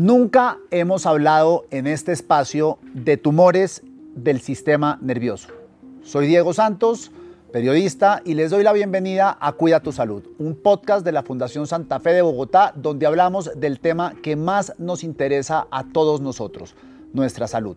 Nunca hemos hablado en este espacio de tumores del sistema nervioso. Soy Diego Santos, periodista, y les doy la bienvenida a Cuida tu Salud, un podcast de la Fundación Santa Fe de Bogotá, donde hablamos del tema que más nos interesa a todos nosotros, nuestra salud.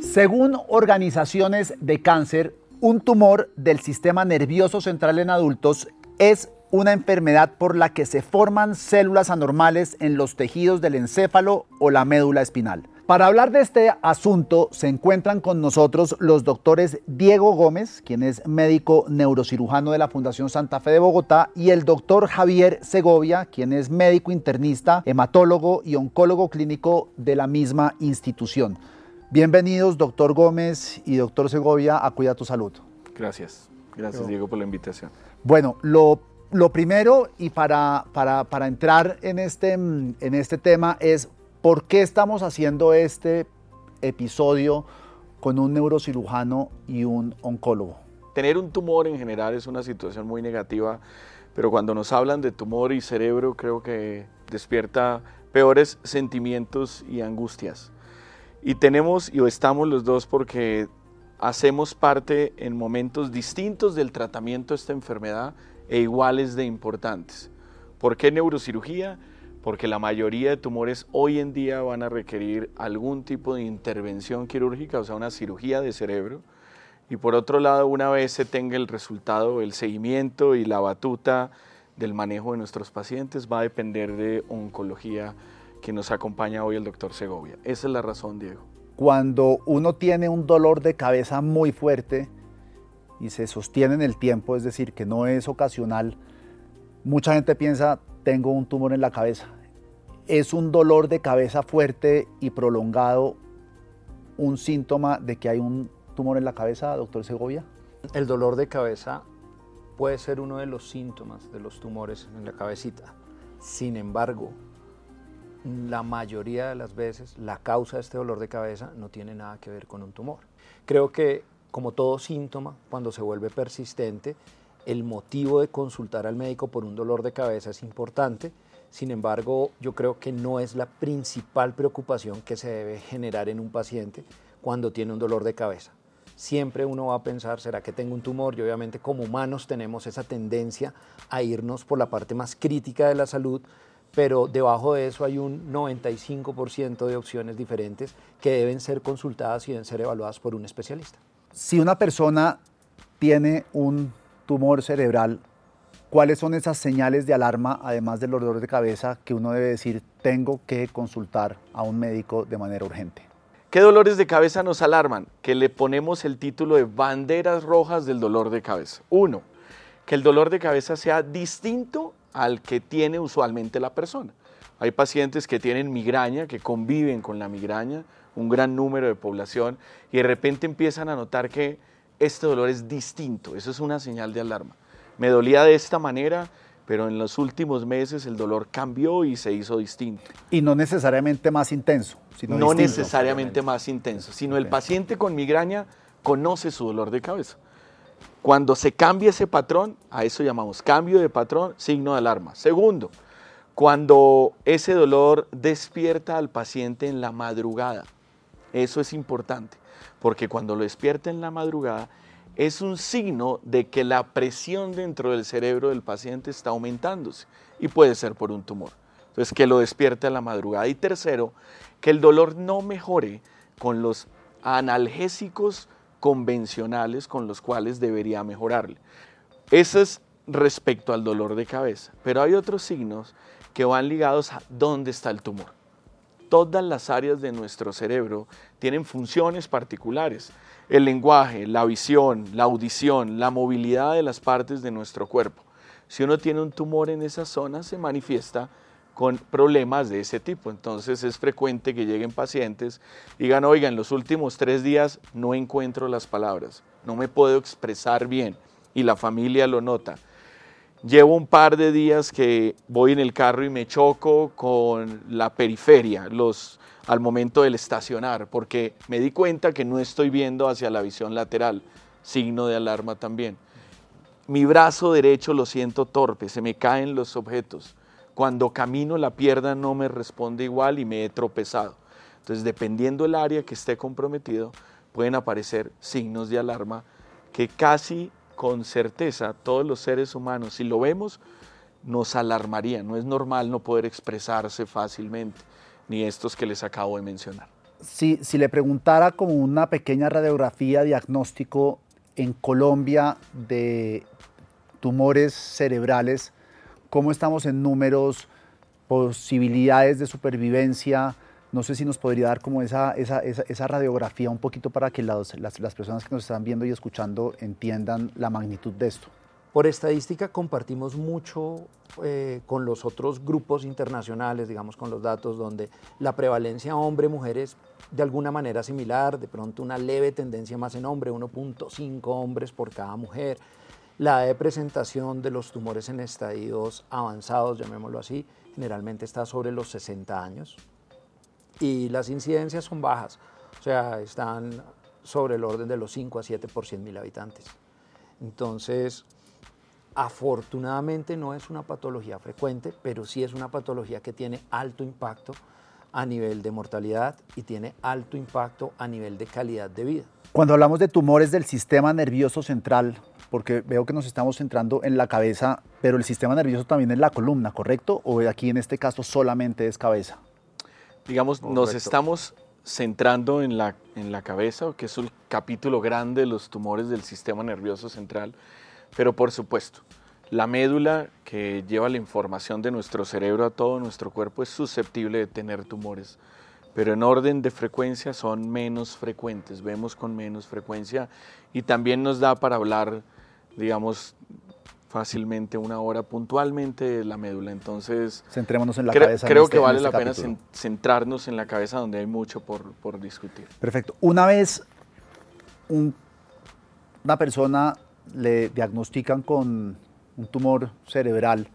Según organizaciones de cáncer, un tumor del sistema nervioso central en adultos es una enfermedad por la que se forman células anormales en los tejidos del encéfalo o la médula espinal. Para hablar de este asunto se encuentran con nosotros los doctores Diego Gómez, quien es médico neurocirujano de la Fundación Santa Fe de Bogotá, y el doctor Javier Segovia, quien es médico internista, hematólogo y oncólogo clínico de la misma institución. Bienvenidos, doctor Gómez y doctor Segovia, a Cuida tu Salud. Gracias, gracias Diego por la invitación. Bueno, lo, primero y para, para, entrar en este, en este tema es por qué estamos haciendo este episodio con un neurocirujano y un oncólogo. Tener un tumor en general es una situación muy negativa, pero cuando nos hablan de tumor y cerebro creo que despierta peores sentimientos y angustias. Y tenemos y estamos los dos porque hacemos parte en momentos distintos del tratamiento de esta enfermedad e iguales de importantes. ¿Por qué neurocirugía? Porque la mayoría de tumores hoy en día van a requerir algún tipo de intervención quirúrgica, o sea, una cirugía de cerebro. Y por otro lado, una vez se tenga el resultado, el seguimiento y la batuta del manejo de nuestros pacientes, va a depender de oncología que nos acompaña hoy el doctor Segovia. Esa es la razón, Diego. Cuando uno tiene un dolor de cabeza muy fuerte y se sostiene en el tiempo, es decir, que no es ocasional, mucha gente piensa, tengo un tumor en la cabeza. ¿Es un dolor de cabeza fuerte y prolongado un síntoma de que hay un tumor en la cabeza, doctor Segovia? El dolor de cabeza puede ser uno de los síntomas de los tumores en la cabecita. Sin embargo, la mayoría de las veces la causa de este dolor de cabeza no tiene nada que ver con un tumor. Creo que como todo síntoma, cuando se vuelve persistente, el motivo de consultar al médico por un dolor de cabeza es importante. Sin embargo, yo creo que no es la principal preocupación que se debe generar en un paciente cuando tiene un dolor de cabeza. Siempre uno va a pensar, ¿será que tengo un tumor? Y obviamente como humanos tenemos esa tendencia a irnos por la parte más crítica de la salud, pero debajo de eso hay un 95% de opciones diferentes que deben ser consultadas y deben ser evaluadas por un especialista. Si una persona tiene un tumor cerebral, ¿cuáles son esas señales de alarma, además del dolor de cabeza, que uno debe decir, tengo que consultar a un médico de manera urgente? ¿Qué dolores de cabeza nos alarman? Que le ponemos el título de banderas rojas del dolor de cabeza. Uno, que el dolor de cabeza sea distinto al que tiene usualmente la persona. Hay pacientes que tienen migraña, que conviven con la migraña, un gran número de población, y de repente empiezan a notar que este dolor es distinto. Eso es una señal de alarma. Me dolía de esta manera, pero en los últimos meses el dolor cambió y se hizo distinto. Y no necesariamente más intenso. Sino no necesariamente más intenso, sino el paciente con migraña conoce su dolor de cabeza. Cuando se cambia ese patrón, a eso llamamos cambio de patrón, signo de alarma. Segundo, cuando ese dolor despierta al paciente en la madrugada. Eso es importante, porque cuando lo despierta en la madrugada es un signo de que la presión dentro del cerebro del paciente está aumentándose y puede ser por un tumor. Entonces, que lo despierte a la madrugada. Y tercero, que el dolor no mejore con los analgésicos convencionales con los cuales debería mejorarle. Eso es respecto al dolor de cabeza, pero hay otros signos que van ligados a dónde está el tumor. Todas las áreas de nuestro cerebro tienen funciones particulares. El lenguaje, la visión, la audición, la movilidad de las partes de nuestro cuerpo. Si uno tiene un tumor en esa zona, se manifiesta con problemas de ese tipo. Entonces es frecuente que lleguen pacientes digan, oiga, en los últimos tres días no encuentro las palabras, no me puedo expresar bien y la familia lo nota. Llevo un par de días que voy en el carro y me choco con la periferia los, al momento del estacionar, porque me di cuenta que no estoy viendo hacia la visión lateral, signo de alarma también. mi brazo derecho lo siento torpe, se me caen los objetos. Cuando camino la pierna no me responde igual y me he tropezado. Entonces, dependiendo del área que esté comprometido, pueden aparecer signos de alarma que casi con certeza todos los seres humanos, si lo vemos, nos alarmaría. No es normal no poder expresarse fácilmente, ni estos que les acabo de mencionar. Si, si le preguntara como una pequeña radiografía diagnóstico en Colombia de tumores cerebrales, ¿cómo estamos en números, posibilidades de supervivencia? No sé si nos podría dar como esa, esa, esa, radiografía un poquito para que las, las, personas que nos están viendo y escuchando entiendan la magnitud de esto. Por estadística compartimos mucho eh, con los otros grupos internacionales, digamos con los datos donde la prevalencia hombre-mujer es de alguna manera similar, de pronto una leve tendencia más en hombre, 1.5 hombres por cada mujer. La de presentación de los tumores en estadios avanzados, llamémoslo así, generalmente está sobre los 60 años y las incidencias son bajas, o sea, están sobre el orden de los 5 a 7 por 100 mil habitantes. Entonces, afortunadamente no es una patología frecuente, pero sí es una patología que tiene alto impacto a nivel de mortalidad y tiene alto impacto a nivel de calidad de vida. Cuando hablamos de tumores del sistema nervioso central, porque veo que nos estamos centrando en la cabeza, pero el sistema nervioso también es la columna, ¿correcto? ¿O aquí en este caso solamente es cabeza? Digamos, nos estamos centrando en la, en la cabeza, que es el capítulo grande de los tumores del sistema nervioso central, pero por supuesto, la médula que lleva la información de nuestro cerebro a todo nuestro cuerpo es susceptible de tener tumores, pero en orden de frecuencia son menos frecuentes, vemos con menos frecuencia y también nos da para hablar, digamos, fácilmente una hora puntualmente de la médula. Entonces, centrémonos en la cabeza. Creo que este- vale este la pena centrarnos en la cabeza donde hay mucho por, por discutir. Perfecto. Una vez una persona le diagnostican con un tumor cerebral,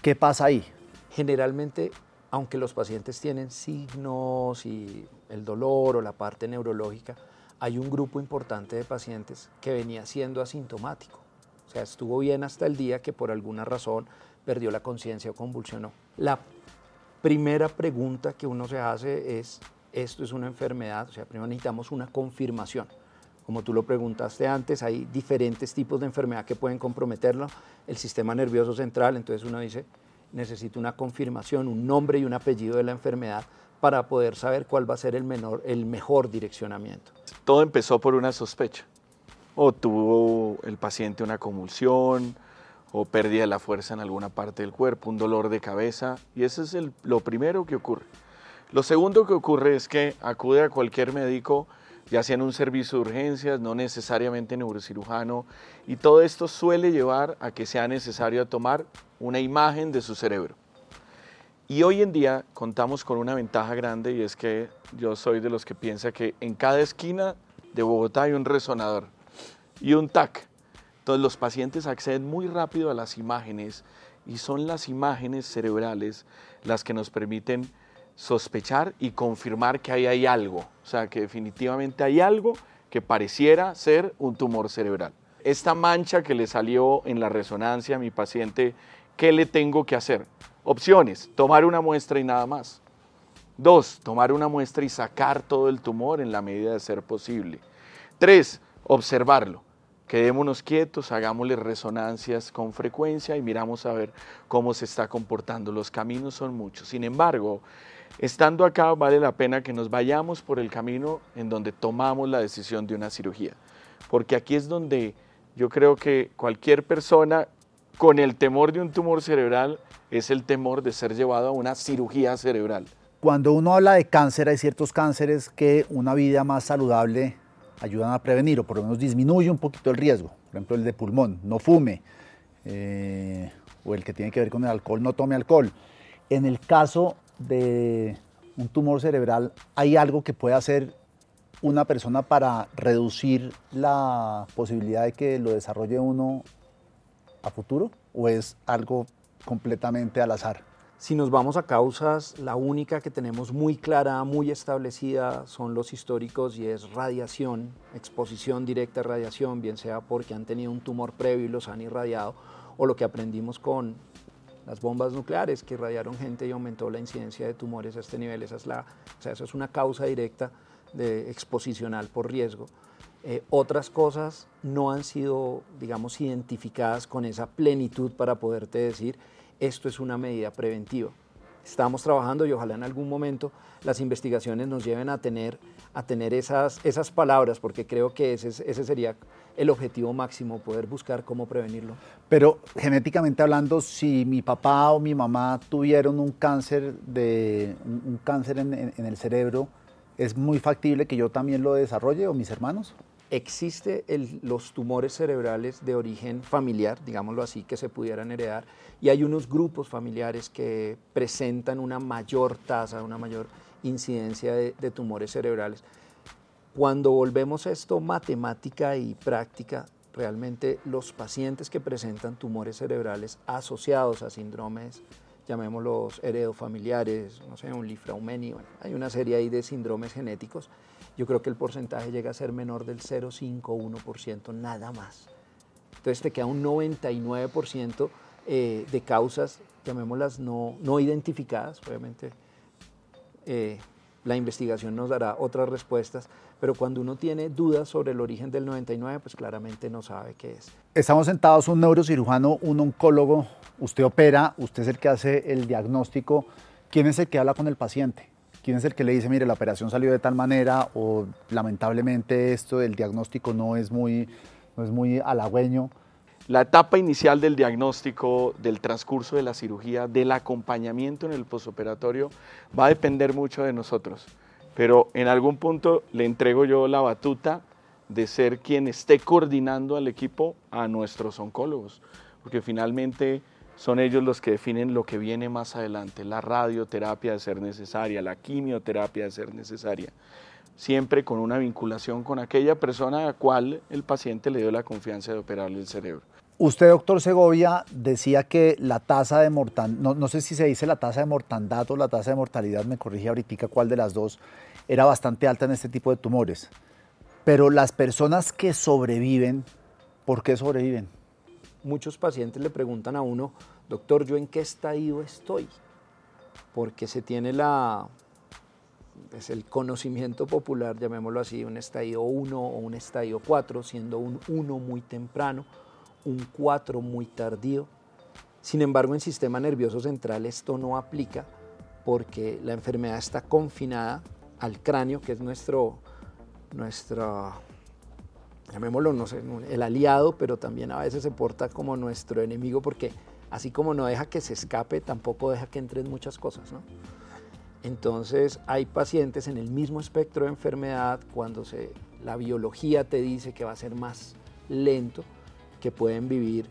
¿qué pasa ahí? Generalmente, aunque los pacientes tienen signos y el dolor o la parte neurológica, hay un grupo importante de pacientes que venía siendo asintomático. O sea, estuvo bien hasta el día que por alguna razón perdió la conciencia o convulsionó. La primera pregunta que uno se hace es, ¿esto es una enfermedad? O sea, primero necesitamos una confirmación como tú lo preguntaste antes, hay diferentes tipos de enfermedad que pueden comprometerlo, el sistema nervioso central, entonces uno dice, necesito una confirmación, un nombre y un apellido de la enfermedad para poder saber cuál va a ser el, menor, el mejor direccionamiento. Todo empezó por una sospecha. O tuvo el paciente una convulsión, o pérdida de la fuerza en alguna parte del cuerpo, un dolor de cabeza, y eso es lo primero que ocurre. Lo segundo que ocurre es que acude a cualquier médico ya sea en un servicio de urgencias, no necesariamente neurocirujano, y todo esto suele llevar a que sea necesario tomar una imagen de su cerebro. Y hoy en día contamos con una ventaja grande y es que yo soy de los que piensa que en cada esquina de Bogotá hay un resonador y un TAC. Entonces los pacientes acceden muy rápido a las imágenes y son las imágenes cerebrales las que nos permiten sospechar y confirmar que ahí hay algo, o sea, que definitivamente hay algo que pareciera ser un tumor cerebral. Esta mancha que le salió en la resonancia a mi paciente, ¿qué le tengo que hacer? Opciones, tomar una muestra y nada más. Dos, tomar una muestra y sacar todo el tumor en la medida de ser posible. Tres, observarlo. Quedémonos quietos, hagámosle resonancias con frecuencia y miramos a ver cómo se está comportando. Los caminos son muchos. Sin embargo, Estando acá vale la pena que nos vayamos por el camino en donde tomamos la decisión de una cirugía, porque aquí es donde yo creo que cualquier persona con el temor de un tumor cerebral es el temor de ser llevado a una cirugía cerebral. Cuando uno habla de cáncer, hay ciertos cánceres que una vida más saludable ayudan a prevenir o por lo menos disminuye un poquito el riesgo. Por ejemplo, el de pulmón, no fume, eh, o el que tiene que ver con el alcohol, no tome alcohol. En el caso de un tumor cerebral, ¿hay algo que pueda hacer una persona para reducir la posibilidad de que lo desarrolle uno a futuro? ¿O es algo completamente al azar? Si nos vamos a causas, la única que tenemos muy clara, muy establecida, son los históricos y es radiación, exposición directa a radiación, bien sea porque han tenido un tumor previo y los han irradiado, o lo que aprendimos con las bombas nucleares que irradiaron gente y aumentó la incidencia de tumores a este nivel. Esa es, la, o sea, eso es una causa directa de exposicional por riesgo. Eh, otras cosas no han sido, digamos, identificadas con esa plenitud para poderte decir esto es una medida preventiva. Estamos trabajando y ojalá en algún momento las investigaciones nos lleven a tener, a tener esas, esas palabras, porque creo que ese, ese sería el objetivo máximo, poder buscar cómo prevenirlo. Pero genéticamente hablando, si mi papá o mi mamá tuvieron un cáncer, de, un cáncer en, en el cerebro, ¿es muy factible que yo también lo desarrolle o mis hermanos? Existe los tumores cerebrales de origen familiar, digámoslo así, que se pudieran heredar, y hay unos grupos familiares que presentan una mayor tasa, una mayor incidencia de, de tumores cerebrales. Cuando volvemos a esto matemática y práctica, realmente los pacientes que presentan tumores cerebrales asociados a síndromes, llamémoslos heredofamiliares, no sé, un lifraumeni, hay una serie ahí de síndromes genéticos, yo creo que el porcentaje llega a ser menor del 0,5-1%, nada más. Entonces te queda un 99% eh, de causas, llamémoslas no, no identificadas, obviamente eh, la investigación nos dará otras respuestas, pero cuando uno tiene dudas sobre el origen del 99, pues claramente no sabe qué es. Estamos sentados un neurocirujano, un oncólogo, usted opera, usted es el que hace el diagnóstico, ¿quién es el que habla con el paciente? ¿Quién es el que le dice, mire, la operación salió de tal manera o lamentablemente esto del diagnóstico no es muy, no es muy halagüeño? La etapa inicial del diagnóstico, del transcurso de la cirugía, del acompañamiento en el posoperatorio, va a depender mucho de nosotros. Pero en algún punto le entrego yo la batuta de ser quien esté coordinando al equipo a nuestros oncólogos, porque finalmente son ellos los que definen lo que viene más adelante, la radioterapia de ser necesaria, la quimioterapia de ser necesaria, siempre con una vinculación con aquella persona a la cual el paciente le dio la confianza de operarle el cerebro. Usted, doctor Segovia, decía que la tasa de mortandad, no, sé si se dice la tasa de mortandad o la tasa de mortalidad, me corrige ahorita cuál de las dos, era bastante alta en este tipo de tumores. Pero las personas que sobreviven, ¿por qué sobreviven? Muchos pacientes le preguntan a uno, doctor, ¿yo en qué estadio estoy? Porque se tiene la, es pues, el conocimiento popular, llamémoslo así, un estadio 1 o un estadio 4, siendo un 1 muy temprano, un 4 muy tardío. Sin embargo, en sistema nervioso central esto no aplica porque la enfermedad está confinada al cráneo, que es nuestro, nuestra llamémoslo, no sé, el aliado, pero también a veces se porta como nuestro enemigo porque así como no deja que se escape, tampoco deja que entren muchas cosas, ¿no? Entonces hay pacientes en el mismo espectro de enfermedad cuando se, la biología te dice que va a ser más lento, que pueden vivir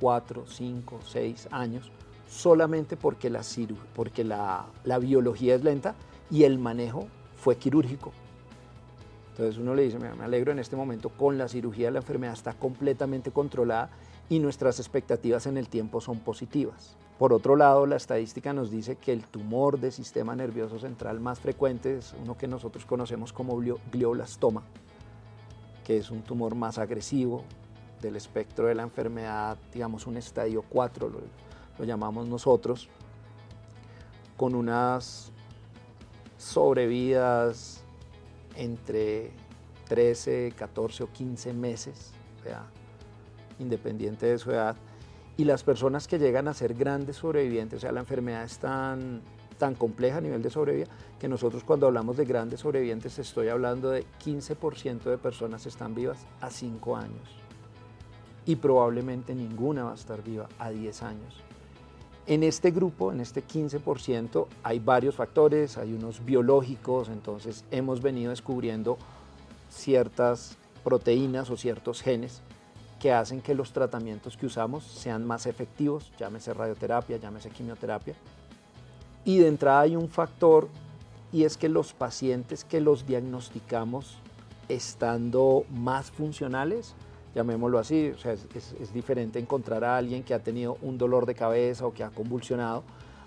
4, 5, 6 años solamente porque, la, porque la, la biología es lenta y el manejo fue quirúrgico. Entonces uno le dice, me alegro en este momento con la cirugía la enfermedad está completamente controlada y nuestras expectativas en el tiempo son positivas. Por otro lado, la estadística nos dice que el tumor de sistema nervioso central más frecuente es uno que nosotros conocemos como glioblastoma, que es un tumor más agresivo del espectro de la enfermedad, digamos un estadio 4, lo, lo llamamos nosotros, con unas sobrevidas entre 13, 14 o 15 meses, o sea, independiente de su edad. Y las personas que llegan a ser grandes sobrevivientes, o sea, la enfermedad es tan, tan compleja a nivel de sobrevida que nosotros cuando hablamos de grandes sobrevivientes estoy hablando de 15% de personas están vivas a 5 años y probablemente ninguna va a estar viva a 10 años. En este grupo, en este 15%, hay varios factores, hay unos biológicos, entonces hemos venido descubriendo ciertas proteínas o ciertos genes que hacen que los tratamientos que usamos sean más efectivos, llámese radioterapia, llámese quimioterapia. Y de entrada hay un factor y es que los pacientes que los diagnosticamos estando más funcionales, llamémoslo así, o sea, es, diferente encontrar a alguien que ha tenido un dolor de cabeza o que ha convulsionado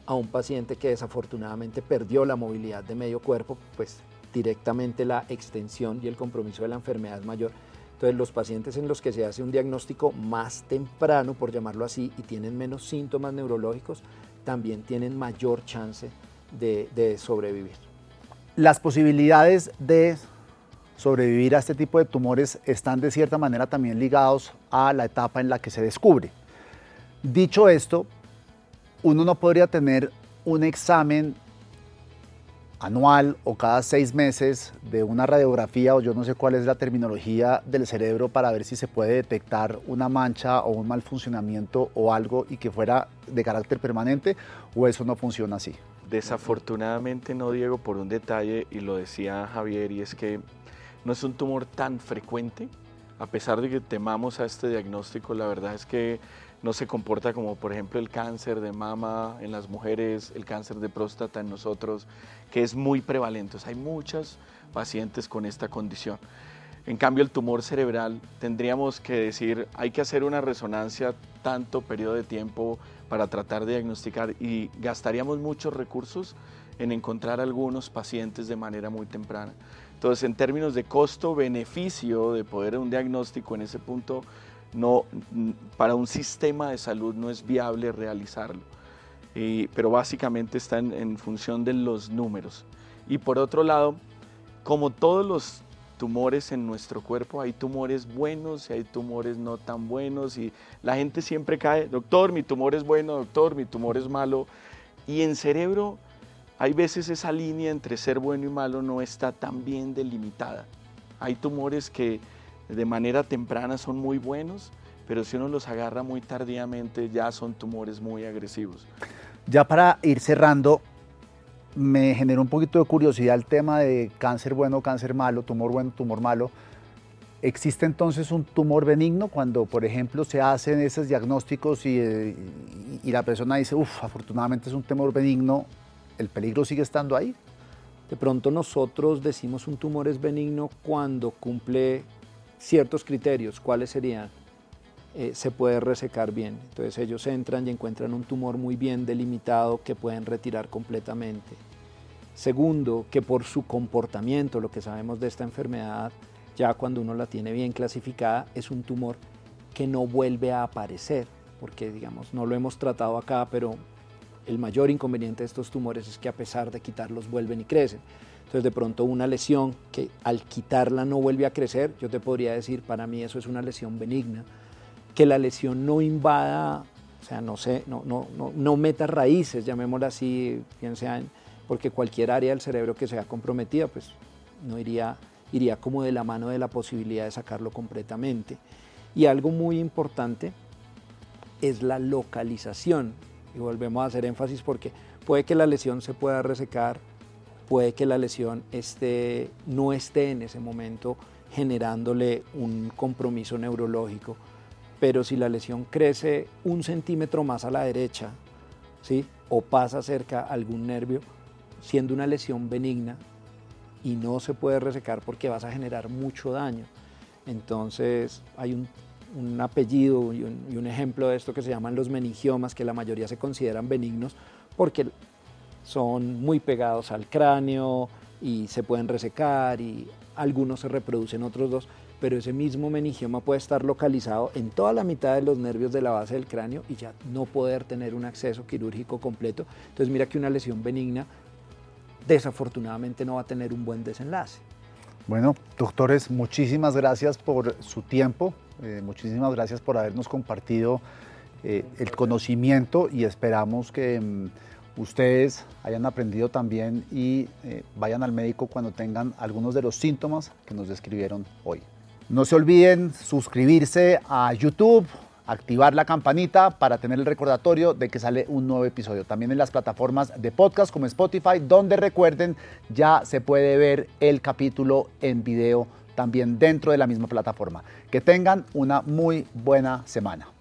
a un paciente que desafortunadamente perdió la movilidad de medio cuerpo, pues directamente la extensión y el compromiso de la enfermedad es mayor. Entonces los pacientes en los que se hace un diagnóstico más temprano, por llamarlo así, y tienen menos síntomas neurológicos, también tienen mayor chance de, de sobrevivir. Las posibilidades de sobrevivir a este tipo de tumores están de cierta manera también ligados a la etapa en la que se descubre. Dicho esto, uno no podría tener un examen anual o cada seis meses de una radiografía o yo no sé cuál es la terminología del cerebro para ver si se puede detectar una mancha o un mal funcionamiento o algo y que fuera de carácter permanente o eso no funciona así. Desafortunadamente no, Diego, por un detalle, y lo decía Javier, y es que no es un tumor tan frecuente, a pesar de que temamos a este diagnóstico, la verdad es que no se comporta como por ejemplo el cáncer de mama en las mujeres, el cáncer de próstata en nosotros, que es muy prevalente. hay muchos pacientes con esta condición. En cambio, el tumor cerebral tendríamos que decir, hay que hacer una resonancia tanto periodo de tiempo para tratar de diagnosticar y gastaríamos muchos recursos en encontrar algunos pacientes de manera muy temprana. Entonces, en términos de costo-beneficio de poder un diagnóstico en ese punto, no, para un sistema de salud no es viable realizarlo. pero básicamente está en, función de los números. Y por otro lado, como todos los tumores en nuestro cuerpo, hay tumores buenos y hay tumores no tan buenos y la gente siempre cae, doctor, mi tumor es bueno, doctor, mi tumor es malo. Y en cerebro hay veces esa línea entre ser bueno y malo no está tan bien delimitada. Hay tumores que de manera temprana son muy buenos, pero si uno los agarra muy tardíamente ya son tumores muy agresivos. Ya para ir cerrando, me generó un poquito de curiosidad el tema de cáncer bueno, cáncer malo, tumor bueno, tumor malo. ¿Existe entonces un tumor benigno cuando, por ejemplo, se hacen esos diagnósticos y, eh, la persona dice, uff, afortunadamente es un tumor benigno, ¿el peligro sigue estando ahí? De pronto nosotros decimos un tumor es benigno cuando cumple ciertos criterios. ¿Cuáles serían? Eh, se puede resecar bien. Entonces ellos entran y encuentran un tumor muy bien delimitado que pueden retirar completamente. Segundo, que por su comportamiento, lo que sabemos de esta enfermedad, ya cuando uno la tiene bien clasificada, es un tumor que no vuelve a aparecer, porque digamos, no lo hemos tratado acá, pero el mayor inconveniente de estos tumores es que a pesar de quitarlos vuelven y crecen. Entonces de pronto una lesión que al quitarla no vuelve a crecer, yo te podría decir, para mí eso es una lesión benigna, que la lesión no invada, o sea, no, sé, no, no, no, no meta raíces, llamémosla así, sean, porque cualquier área del cerebro que sea comprometida, pues no iría, iría como de la mano de la posibilidad de sacarlo completamente. Y algo muy importante es la localización. Y volvemos a hacer énfasis porque puede que la lesión se pueda resecar puede que la lesión esté, no esté en ese momento generándole un compromiso neurológico, pero si la lesión crece un centímetro más a la derecha, ¿sí? o pasa cerca algún nervio, siendo una lesión benigna y no se puede resecar porque vas a generar mucho daño. Entonces hay un, apellido y un, y un, ejemplo de esto que se llaman los meningiomas, que la mayoría se consideran benignos porque son muy pegados al cráneo y se pueden resecar y algunos se reproducen, otros dos, pero ese mismo meningioma puede estar localizado en toda la mitad de los nervios de la base del cráneo y ya no poder tener un acceso quirúrgico completo. Entonces mira que una lesión benigna desafortunadamente no va a tener un buen desenlace. Bueno, doctores, muchísimas gracias por su tiempo, eh, muchísimas gracias por habernos compartido eh, el conocimiento y esperamos que... Mm, ustedes hayan aprendido también y eh, vayan al médico cuando tengan algunos de los síntomas que nos describieron hoy. No se olviden suscribirse a YouTube, activar la campanita para tener el recordatorio de que sale un nuevo episodio. También en las plataformas de podcast como Spotify, donde recuerden ya se puede ver el capítulo en video también dentro de la misma plataforma. Que tengan una muy buena semana.